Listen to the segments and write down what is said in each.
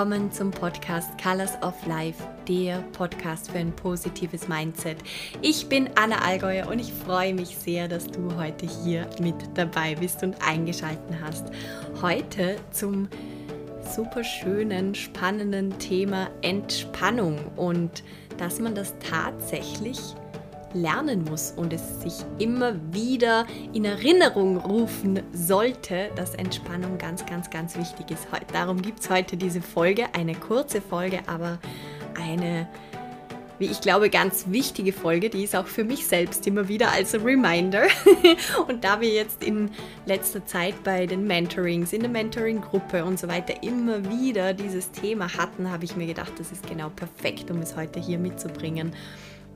Willkommen zum Podcast Colors of Life, der Podcast für ein positives Mindset. Ich bin Anna Allgäuer und ich freue mich sehr, dass du heute hier mit dabei bist und eingeschaltet hast. Heute zum super schönen, spannenden Thema Entspannung und dass man das tatsächlich lernen muss und es sich immer wieder in Erinnerung rufen sollte, dass Entspannung ganz, ganz, ganz wichtig ist. Darum gibt es heute diese Folge, eine kurze Folge, aber eine, wie ich glaube, ganz wichtige Folge, die ist auch für mich selbst immer wieder als Reminder. und da wir jetzt in letzter Zeit bei den Mentorings, in der Mentoring-Gruppe und so weiter immer wieder dieses Thema hatten, habe ich mir gedacht, das ist genau perfekt, um es heute hier mitzubringen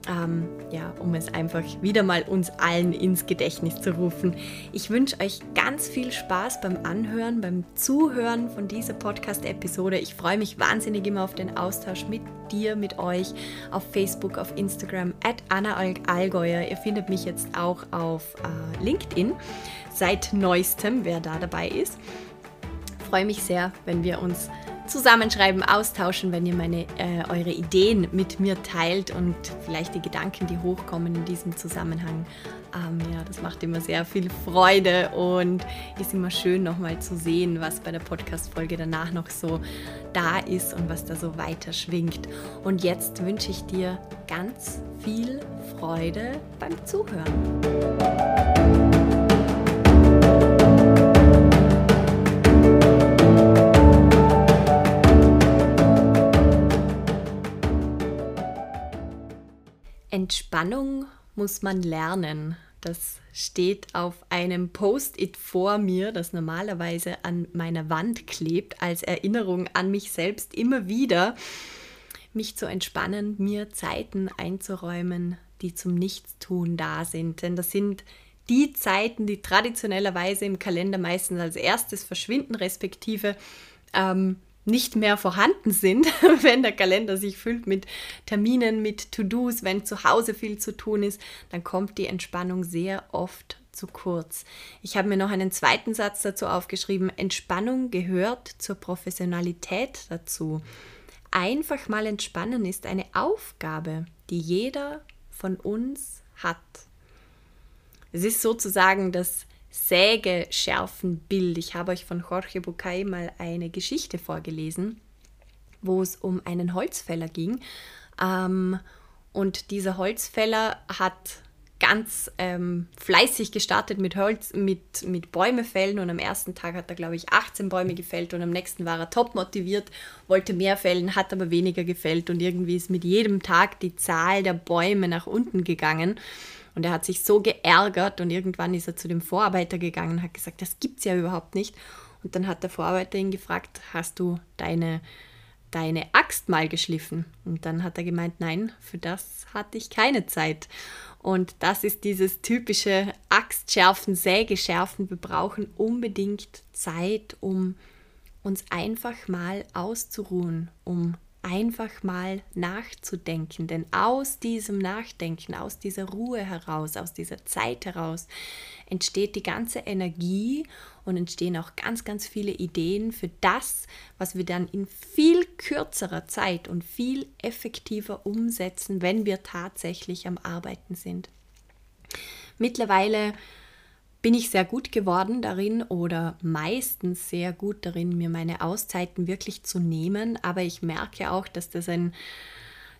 ähm, ja, um es einfach wieder mal uns allen ins Gedächtnis zu rufen. Ich wünsche euch ganz viel Spaß beim Anhören, beim Zuhören von dieser Podcast-Episode. Ich freue mich wahnsinnig immer auf den Austausch mit dir, mit euch auf Facebook, auf Instagram, at Anna Allgäuer. Ihr findet mich jetzt auch auf äh, LinkedIn seit neuestem, wer da dabei ist. Freue mich sehr, wenn wir uns zusammenschreiben, austauschen, wenn ihr meine, äh, eure Ideen mit mir teilt und vielleicht die Gedanken, die hochkommen in diesem Zusammenhang. Ähm, ja, das macht immer sehr viel Freude und ist immer schön nochmal zu sehen, was bei der Podcast-Folge danach noch so da ist und was da so weiter schwingt. Und jetzt wünsche ich dir ganz viel Freude beim Zuhören. Entspannung muss man lernen. Das steht auf einem Post-it vor mir, das normalerweise an meiner Wand klebt, als Erinnerung an mich selbst immer wieder, mich zu entspannen, mir Zeiten einzuräumen, die zum Nichtstun da sind. Denn das sind die Zeiten, die traditionellerweise im Kalender meistens als erstes verschwinden, respektive ähm, nicht mehr vorhanden sind, wenn der Kalender sich füllt mit Terminen, mit To-Dos, wenn zu Hause viel zu tun ist, dann kommt die Entspannung sehr oft zu kurz. Ich habe mir noch einen zweiten Satz dazu aufgeschrieben. Entspannung gehört zur Professionalität dazu. Einfach mal entspannen ist eine Aufgabe, die jeder von uns hat. Es ist sozusagen das Sägeschärfenbild. Ich habe euch von Jorge Bucay mal eine Geschichte vorgelesen, wo es um einen Holzfäller ging. Ähm, und dieser Holzfäller hat ganz ähm, fleißig gestartet mit Holz, mit, mit Bäume fällen und am ersten Tag hat er, glaube ich, 18 Bäume gefällt und am nächsten war er top motiviert, wollte mehr fällen, hat aber weniger gefällt und irgendwie ist mit jedem Tag die Zahl der Bäume nach unten gegangen. Und er hat sich so geärgert und irgendwann ist er zu dem Vorarbeiter gegangen und hat gesagt, das gibt es ja überhaupt nicht. Und dann hat der Vorarbeiter ihn gefragt, hast du deine, deine Axt mal geschliffen? Und dann hat er gemeint, nein, für das hatte ich keine Zeit. Und das ist dieses typische Axtschärfen, Sägeschärfen. Wir brauchen unbedingt Zeit, um uns einfach mal auszuruhen, um einfach mal nachzudenken. Denn aus diesem Nachdenken, aus dieser Ruhe heraus, aus dieser Zeit heraus entsteht die ganze Energie und entstehen auch ganz, ganz viele Ideen für das, was wir dann in viel kürzerer Zeit und viel effektiver umsetzen, wenn wir tatsächlich am Arbeiten sind. Mittlerweile bin ich sehr gut geworden darin oder meistens sehr gut darin, mir meine Auszeiten wirklich zu nehmen. Aber ich merke auch, dass das ein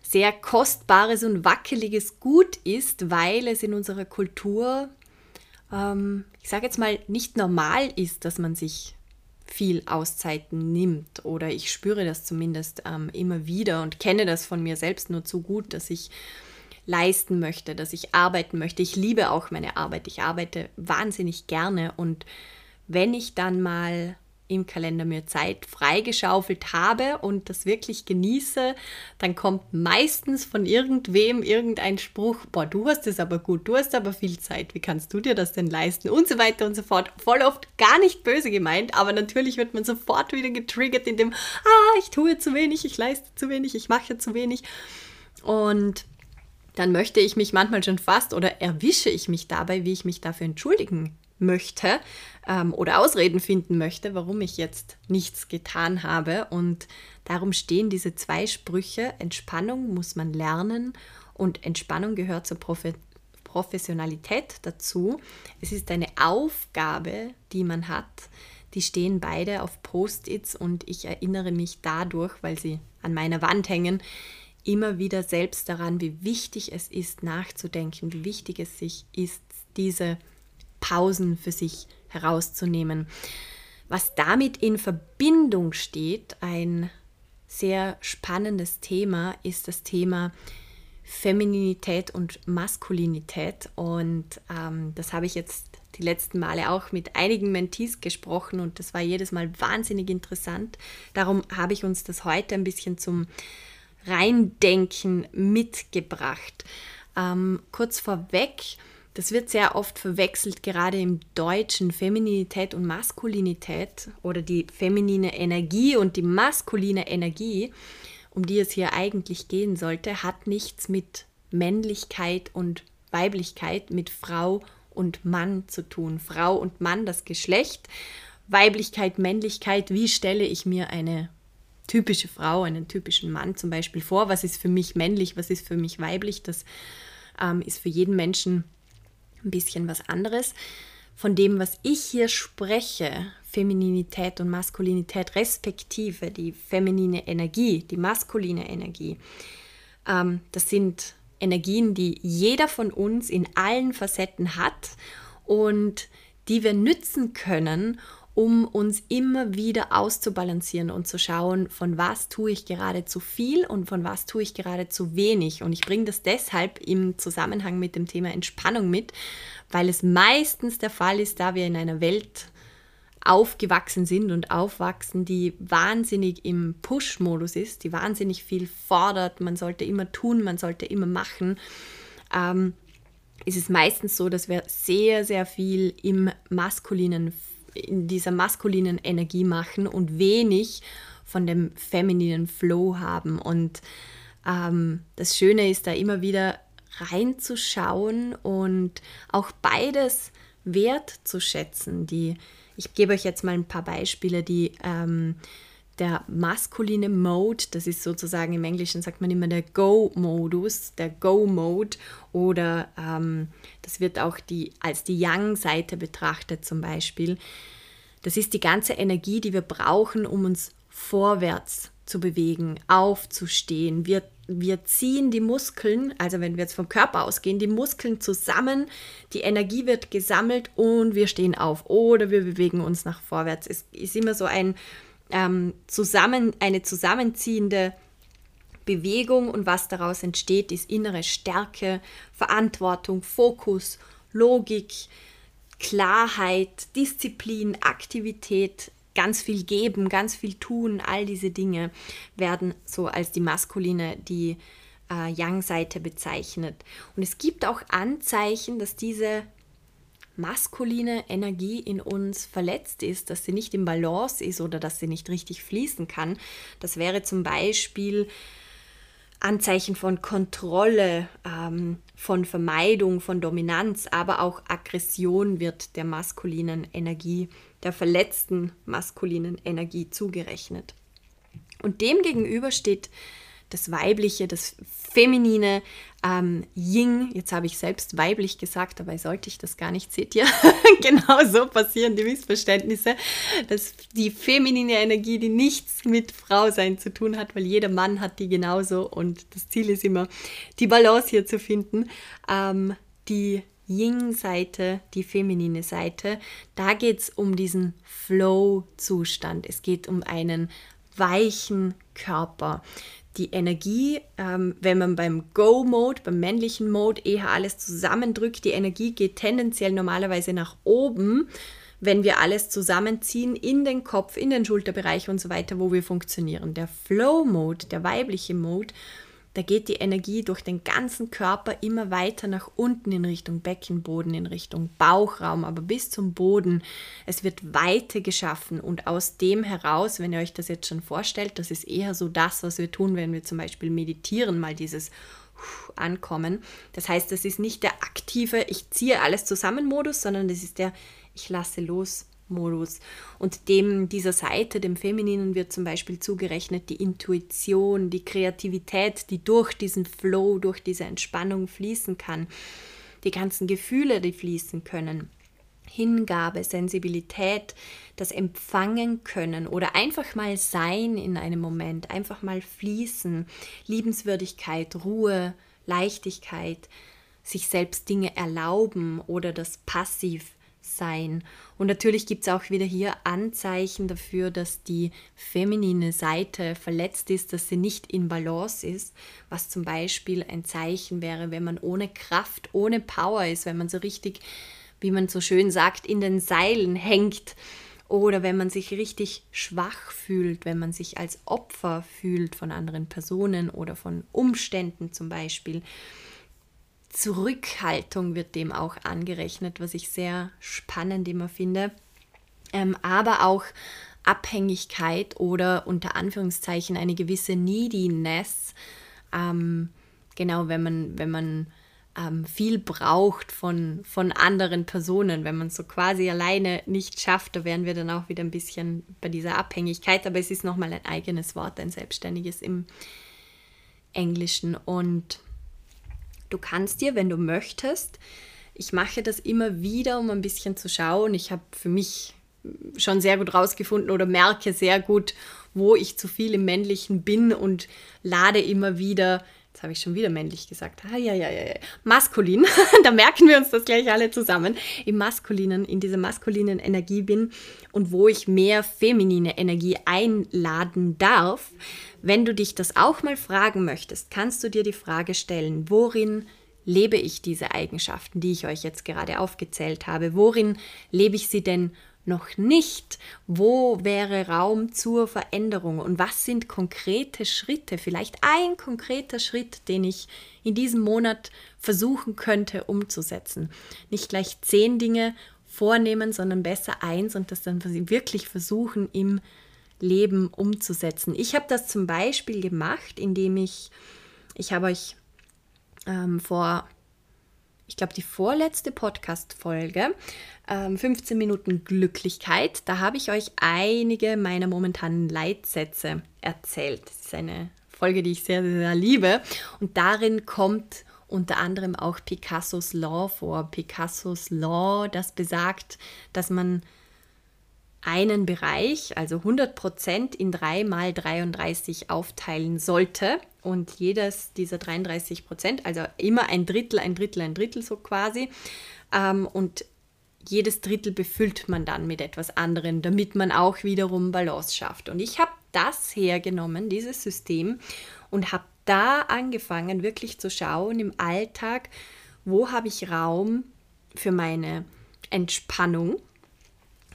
sehr kostbares und wackeliges Gut ist, weil es in unserer Kultur, ähm, ich sage jetzt mal, nicht normal ist, dass man sich viel Auszeiten nimmt. Oder ich spüre das zumindest ähm, immer wieder und kenne das von mir selbst nur zu gut, dass ich leisten möchte, dass ich arbeiten möchte. Ich liebe auch meine Arbeit. Ich arbeite wahnsinnig gerne und wenn ich dann mal im Kalender mir Zeit freigeschaufelt habe und das wirklich genieße, dann kommt meistens von irgendwem irgendein Spruch, boah, du hast es aber gut, du hast aber viel Zeit, wie kannst du dir das denn leisten und so weiter und so fort. Voll oft gar nicht böse gemeint, aber natürlich wird man sofort wieder getriggert in dem, ah, ich tue zu wenig, ich leiste zu wenig, ich mache zu wenig. Und dann möchte ich mich manchmal schon fast oder erwische ich mich dabei, wie ich mich dafür entschuldigen möchte ähm, oder Ausreden finden möchte, warum ich jetzt nichts getan habe. Und darum stehen diese zwei Sprüche. Entspannung muss man lernen und Entspannung gehört zur Profe Professionalität dazu. Es ist eine Aufgabe, die man hat. Die stehen beide auf Post-its und ich erinnere mich dadurch, weil sie an meiner Wand hängen, immer wieder selbst daran, wie wichtig es ist, nachzudenken, wie wichtig es sich ist, diese Pausen für sich herauszunehmen. Was damit in Verbindung steht, ein sehr spannendes Thema, ist das Thema Femininität und Maskulinität. Und ähm, das habe ich jetzt die letzten Male auch mit einigen Mentees gesprochen und das war jedes Mal wahnsinnig interessant. Darum habe ich uns das heute ein bisschen zum Reindenken mitgebracht. Ähm, kurz vorweg, das wird sehr oft verwechselt, gerade im Deutschen, Femininität und Maskulinität oder die feminine Energie und die maskuline Energie, um die es hier eigentlich gehen sollte, hat nichts mit Männlichkeit und Weiblichkeit, mit Frau und Mann zu tun. Frau und Mann, das Geschlecht, Weiblichkeit, Männlichkeit, wie stelle ich mir eine typische Frau, einen typischen Mann zum Beispiel vor? Was ist für mich männlich, was ist für mich weiblich? Das ähm, ist für jeden Menschen ein bisschen was anderes. Von dem, was ich hier spreche, Femininität und Maskulinität respektive, die feminine Energie, die maskuline Energie, ähm, das sind Energien, die jeder von uns in allen Facetten hat und die wir nützen können, um uns immer wieder auszubalancieren und zu schauen, von was tue ich gerade zu viel und von was tue ich gerade zu wenig. Und ich bringe das deshalb im Zusammenhang mit dem Thema Entspannung mit, weil es meistens der Fall ist, da wir in einer Welt aufgewachsen sind und aufwachsen, die wahnsinnig im Push-Modus ist, die wahnsinnig viel fordert, man sollte immer tun, man sollte immer machen, ähm, ist es meistens so, dass wir sehr, sehr viel im maskulinen in dieser maskulinen Energie machen und wenig von dem femininen Flow haben. Und ähm, das Schöne ist da immer wieder reinzuschauen und auch beides wertzuschätzen. Die, ich gebe euch jetzt mal ein paar Beispiele, die ähm, der maskuline Mode, das ist sozusagen im Englischen sagt man immer der Go-Modus, der Go-Mode oder ähm, das wird auch die, als die Yang-Seite betrachtet zum Beispiel. Das ist die ganze Energie, die wir brauchen, um uns vorwärts zu bewegen, aufzustehen. Wir, wir ziehen die Muskeln, also wenn wir jetzt vom Körper ausgehen, die Muskeln zusammen, die Energie wird gesammelt und wir stehen auf oder wir bewegen uns nach vorwärts. Es ist immer so ein ähm, zusammen, eine zusammenziehende Bewegung und was daraus entsteht, ist innere Stärke, Verantwortung, Fokus, Logik, Klarheit, Disziplin, Aktivität, ganz viel geben, ganz viel tun, all diese Dinge werden so als die maskuline, die äh, Yang-Seite bezeichnet. Und es gibt auch Anzeichen, dass diese maskuline Energie in uns verletzt ist, dass sie nicht im Balance ist oder dass sie nicht richtig fließen kann. Das wäre zum Beispiel Anzeichen von Kontrolle, ähm, von Vermeidung, von Dominanz, aber auch Aggression wird der maskulinen Energie, der verletzten maskulinen Energie zugerechnet. Und dem gegenüber steht das Weibliche, das Feminine, ähm, Ying. Jetzt habe ich selbst weiblich gesagt, dabei sollte ich das gar nicht. Seht ihr? genau so passieren die Missverständnisse. Das, die feminine Energie, die nichts mit Frausein zu tun hat, weil jeder Mann hat die genauso und das Ziel ist immer, die Balance hier zu finden. Ähm, die Ying-Seite, die feminine Seite, da geht es um diesen Flow-Zustand. Es geht um einen weichen Körper die Energie, ähm, wenn man beim Go-Mode, beim männlichen Mode eher alles zusammendrückt, die Energie geht tendenziell normalerweise nach oben, wenn wir alles zusammenziehen in den Kopf, in den Schulterbereich und so weiter, wo wir funktionieren. Der Flow-Mode, der weibliche Mode, da geht die Energie durch den ganzen Körper immer weiter nach unten in Richtung Beckenboden, in Richtung Bauchraum, aber bis zum Boden. Es wird Weite geschaffen und aus dem heraus, wenn ihr euch das jetzt schon vorstellt, das ist eher so das, was wir tun, wenn wir zum Beispiel meditieren, mal dieses Ankommen. Das heißt, das ist nicht der aktive, ich ziehe alles zusammen Modus, sondern das ist der ich lasse los Modus. Und dem, dieser Seite, dem Femininen, wird zum Beispiel zugerechnet die Intuition, die Kreativität, die durch diesen Flow, durch diese Entspannung fließen kann. Die ganzen Gefühle, die fließen können. Hingabe, Sensibilität, das Empfangen können oder einfach mal sein in einem Moment, einfach mal fließen, Liebenswürdigkeit, Ruhe, Leichtigkeit, sich selbst Dinge erlauben oder das Passiv sein. Und natürlich gibt es auch wieder hier Anzeichen dafür, dass die feminine Seite verletzt ist, dass sie nicht in Balance ist, was zum Beispiel ein Zeichen wäre, wenn man ohne Kraft, ohne Power ist, wenn man so richtig, wie man so schön sagt, in den Seilen hängt. Oder wenn man sich richtig schwach fühlt, wenn man sich als Opfer fühlt von anderen Personen oder von Umständen zum Beispiel. Zurückhaltung wird dem auch angerechnet, was ich sehr spannend immer finde. Ähm, aber auch Abhängigkeit oder unter Anführungszeichen eine gewisse Neediness. Ähm, genau, wenn man, wenn man ähm, viel braucht von, von anderen Personen, wenn man so quasi alleine nicht schafft, da wären wir dann auch wieder ein bisschen bei dieser Abhängigkeit, aber es ist nochmal ein eigenes Wort, ein selbstständiges im Englischen. Und Du kannst dir, wenn du möchtest, ich mache das immer wieder, um ein bisschen zu schauen. Ich habe für mich schon sehr gut rausgefunden oder merke sehr gut, wo ich zu viel im Männlichen bin und lade immer wieder, jetzt habe ich schon wieder männlich gesagt, ah, ja, ja, ja, maskulin, da merken wir uns das gleich alle zusammen, im maskulinen, in dieser maskulinen Energie bin und wo ich mehr feminine Energie einladen darf, wenn du dich das auch mal fragen möchtest, kannst du dir die Frage stellen, worin lebe ich diese Eigenschaften, die ich euch jetzt gerade aufgezählt habe? Worin lebe ich sie denn noch nicht? Wo wäre Raum zur Veränderung? Und was sind konkrete Schritte, vielleicht ein konkreter Schritt, den ich in diesem Monat versuchen könnte umzusetzen? Nicht gleich zehn Dinge vornehmen, sondern besser eins und das dann wirklich versuchen im Leben umzusetzen. Ich habe das zum Beispiel gemacht, indem ich, ich habe euch ähm, vor, ich glaube, die vorletzte Podcast-Folge, ähm, 15 Minuten Glücklichkeit, da habe ich euch einige meiner momentanen Leitsätze erzählt. Das ist eine Folge, die ich sehr, sehr liebe. Und darin kommt unter anderem auch Picassos Law vor. Picassos Law, das besagt, dass man einen Bereich, also 100% in 3 mal 33 aufteilen sollte. Und jedes dieser 33 Prozent, also immer ein Drittel, ein Drittel, ein Drittel so quasi. Ähm, und jedes Drittel befüllt man dann mit etwas anderem, damit man auch wiederum Balance schafft. Und ich habe das hergenommen, dieses System, und habe da angefangen, wirklich zu schauen im Alltag, wo habe ich Raum für meine Entspannung,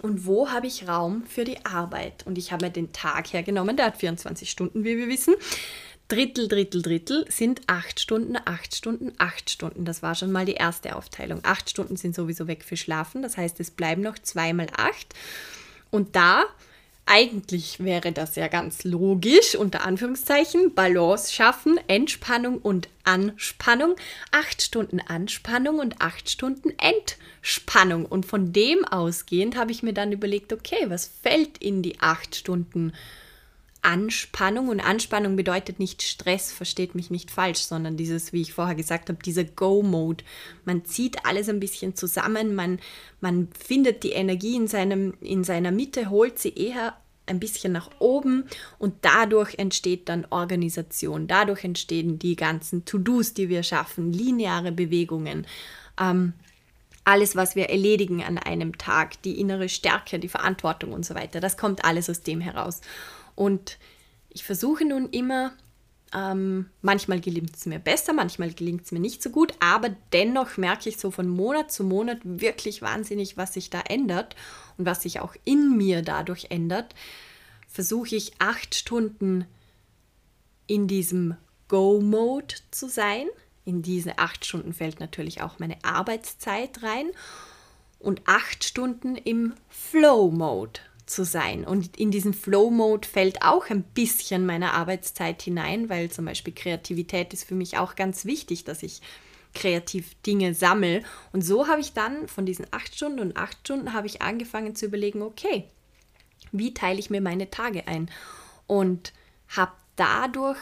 und wo habe ich Raum für die Arbeit. Und ich habe mir den Tag hergenommen, der hat 24 Stunden, wie wir wissen. Drittel, Drittel, Drittel sind acht Stunden, acht Stunden, acht Stunden. Das war schon mal die erste Aufteilung. Acht Stunden sind sowieso weg für Schlafen, das heißt, es bleiben noch zweimal acht. Und da eigentlich wäre das ja ganz logisch, unter Anführungszeichen, Balance schaffen, Entspannung und Anspannung, acht Stunden Anspannung und acht Stunden Entspannung. Und von dem ausgehend habe ich mir dann überlegt, okay, was fällt in die acht Stunden Anspannung? Und Anspannung bedeutet nicht Stress, versteht mich nicht falsch, sondern dieses, wie ich vorher gesagt habe, dieser Go-Mode. Man zieht alles ein bisschen zusammen, man, man findet die Energie in, seinem, in seiner Mitte, holt sie eher ein bisschen nach oben und dadurch entsteht dann Organisation, dadurch entstehen die ganzen To-Dos, die wir schaffen, lineare Bewegungen. Ähm, alles, was wir erledigen an einem Tag, die innere Stärke, die Verantwortung und so weiter, das kommt alles aus dem heraus. Und ich versuche nun immer, ähm, manchmal gelingt es mir besser, manchmal gelingt es mir nicht so gut, aber dennoch merke ich so von Monat zu Monat wirklich wahnsinnig, was sich da ändert und was sich auch in mir dadurch ändert. Versuche ich acht Stunden in diesem Go-Mode zu sein. In diese acht Stunden fällt natürlich auch meine Arbeitszeit rein und acht Stunden im Flow-Mode zu sein. Und in diesen Flow-Mode fällt auch ein bisschen meine Arbeitszeit hinein, weil zum Beispiel Kreativität ist für mich auch ganz wichtig, dass ich kreativ Dinge sammle. Und so habe ich dann von diesen acht Stunden und acht Stunden habe ich angefangen zu überlegen, okay, wie teile ich mir meine Tage ein? Und habe dadurch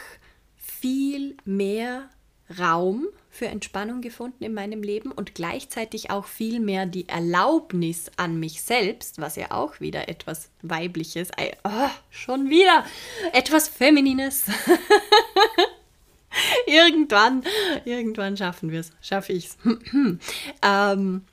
viel mehr Raum für Entspannung gefunden in meinem Leben und gleichzeitig auch viel mehr die Erlaubnis an mich selbst, was ja auch wieder etwas Weibliches, oh, schon wieder etwas Feminines. irgendwann, irgendwann schaffen wir es, schaffe ich es. ähm,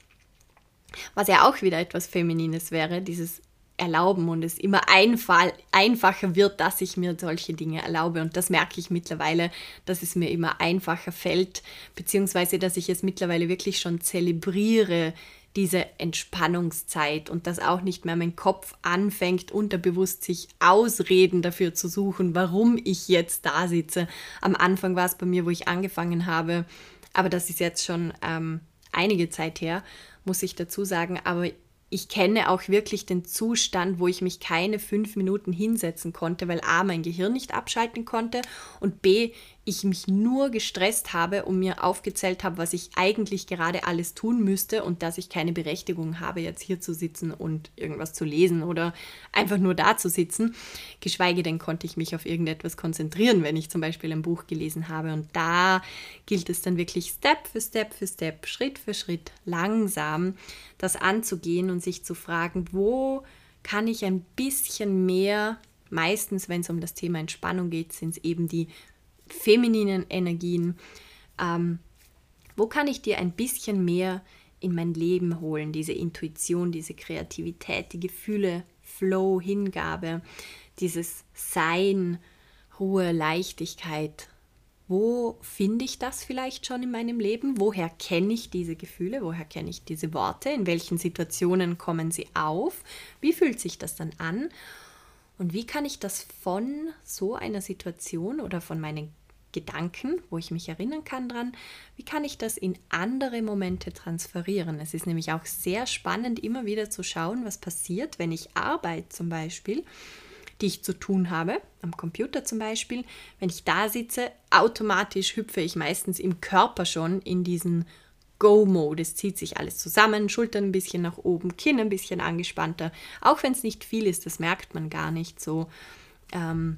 was ja auch wieder etwas Feminines wäre, dieses erlauben und es immer einfach, einfacher wird, dass ich mir solche Dinge erlaube. Und das merke ich mittlerweile, dass es mir immer einfacher fällt, beziehungsweise dass ich es mittlerweile wirklich schon zelebriere, diese Entspannungszeit und dass auch nicht mehr mein Kopf anfängt, unterbewusst sich Ausreden dafür zu suchen, warum ich jetzt da sitze. Am Anfang war es bei mir, wo ich angefangen habe, aber das ist jetzt schon ähm, einige Zeit her, muss ich dazu sagen. Aber ich kenne auch wirklich den Zustand, wo ich mich keine fünf Minuten hinsetzen konnte, weil A, mein Gehirn nicht abschalten konnte und B, ich mich nur gestresst habe und mir aufgezählt habe, was ich eigentlich gerade alles tun müsste und dass ich keine Berechtigung habe, jetzt hier zu sitzen und irgendwas zu lesen oder einfach nur da zu sitzen. Geschweige denn konnte ich mich auf irgendetwas konzentrieren, wenn ich zum Beispiel ein Buch gelesen habe. Und da gilt es dann wirklich Step für Step für Step, Schritt für Schritt, langsam das anzugehen und sich zu fragen, wo kann ich ein bisschen mehr meistens, wenn es um das Thema Entspannung geht, sind es eben die femininen Energien. Ähm, wo kann ich dir ein bisschen mehr in mein Leben holen? Diese Intuition, diese Kreativität, die Gefühle, Flow, Hingabe, dieses Sein, Ruhe, Leichtigkeit. Wo finde ich das vielleicht schon in meinem Leben? Woher kenne ich diese Gefühle? Woher kenne ich diese Worte? In welchen Situationen kommen sie auf? Wie fühlt sich das dann an? Und wie kann ich das von so einer Situation oder von meinen Gedanken, wo ich mich erinnern kann dran, wie kann ich das in andere Momente transferieren? Es ist nämlich auch sehr spannend, immer wieder zu schauen, was passiert, wenn ich Arbeit zum Beispiel, die ich zu tun habe, am Computer zum Beispiel, wenn ich da sitze, automatisch hüpfe ich meistens im Körper schon in diesen Go-Mode. Es zieht sich alles zusammen, Schultern ein bisschen nach oben, Kinn ein bisschen angespannter. Auch wenn es nicht viel ist, das merkt man gar nicht so. Ähm,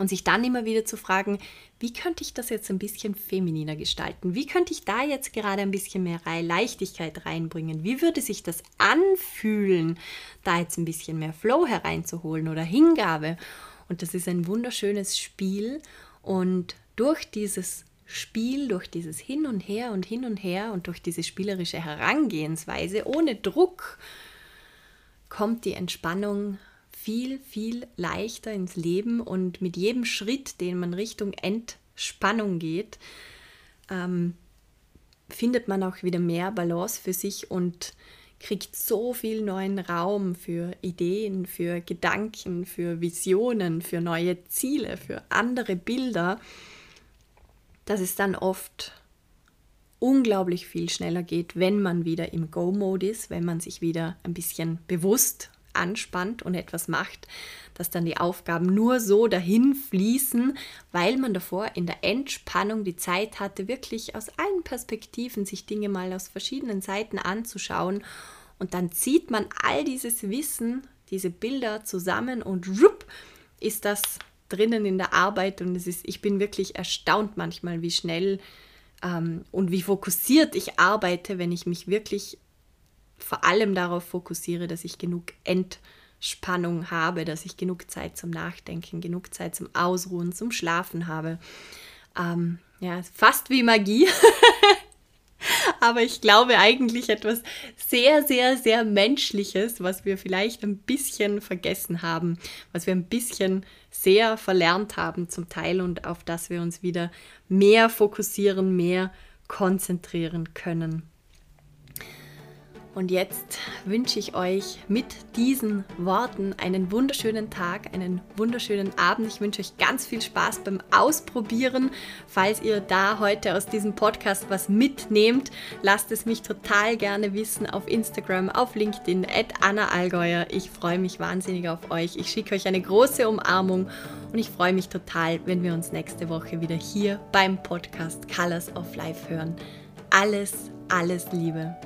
und sich dann immer wieder zu fragen, wie könnte ich das jetzt ein bisschen femininer gestalten? Wie könnte ich da jetzt gerade ein bisschen mehr Leichtigkeit reinbringen? Wie würde sich das anfühlen, da jetzt ein bisschen mehr Flow hereinzuholen oder Hingabe? Und das ist ein wunderschönes Spiel und durch dieses Spiel, durch dieses Hin und Her und Hin und Her und durch diese spielerische Herangehensweise ohne Druck kommt die Entspannung viel, viel leichter ins Leben und mit jedem Schritt, den man Richtung Entspannung geht, ähm, findet man auch wieder mehr Balance für sich und kriegt so viel neuen Raum für Ideen, für Gedanken, für Visionen, für neue Ziele, für andere Bilder dass es dann oft unglaublich viel schneller geht, wenn man wieder im Go-Mode ist, wenn man sich wieder ein bisschen bewusst anspannt und etwas macht, dass dann die Aufgaben nur so dahin fließen, weil man davor in der Entspannung die Zeit hatte, wirklich aus allen Perspektiven sich Dinge mal aus verschiedenen Seiten anzuschauen. Und dann zieht man all dieses Wissen, diese Bilder zusammen und rup, ist das drinnen in der Arbeit und es ist, ich bin wirklich erstaunt manchmal, wie schnell ähm, und wie fokussiert ich arbeite, wenn ich mich wirklich vor allem darauf fokussiere, dass ich genug Entspannung habe, dass ich genug Zeit zum Nachdenken, genug Zeit zum Ausruhen, zum Schlafen habe. Ähm, ja, fast wie Magie. aber ich glaube eigentlich etwas sehr, sehr, sehr Menschliches, was wir vielleicht ein bisschen vergessen haben, was wir ein bisschen sehr verlernt haben zum Teil und auf das wir uns wieder mehr fokussieren, mehr konzentrieren können. Und jetzt wünsche ich euch mit diesen Worten einen wunderschönen Tag, einen wunderschönen Abend. Ich wünsche euch ganz viel Spaß beim Ausprobieren. Falls ihr da heute aus diesem Podcast was mitnehmt, lasst es mich total gerne wissen auf Instagram, auf LinkedIn, at Anna Allgäuer. Ich freue mich wahnsinnig auf euch. Ich schicke euch eine große Umarmung und ich freue mich total, wenn wir uns nächste Woche wieder hier beim Podcast Colors of Life hören. alles, alles Liebe.